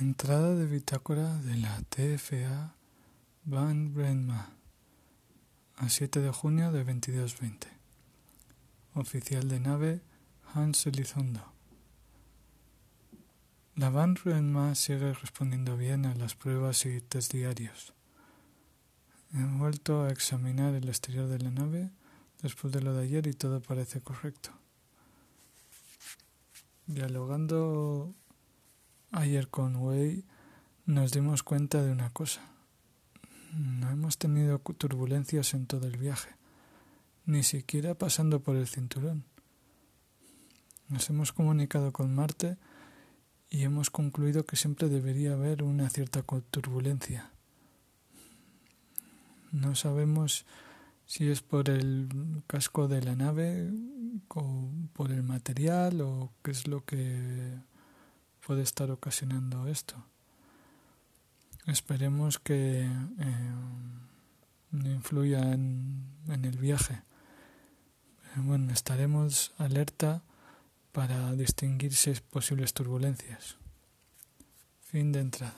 Entrada de bitácora de la TFA Van Brenma a 7 de junio de 2220. Oficial de nave Hans Elizondo. La Van Brenma sigue respondiendo bien a las pruebas y test diarios. He vuelto a examinar el exterior de la nave después de lo de ayer y todo parece correcto. Dialogando Ayer con Wei nos dimos cuenta de una cosa. No hemos tenido turbulencias en todo el viaje, ni siquiera pasando por el cinturón. Nos hemos comunicado con Marte y hemos concluido que siempre debería haber una cierta turbulencia. No sabemos si es por el casco de la nave o por el material o qué es lo que puede estar ocasionando esto. Esperemos que eh, influya en, el viaje. Eh, bueno, estaremos alerta para distinguir si posibles turbulencias. Fin de entrada.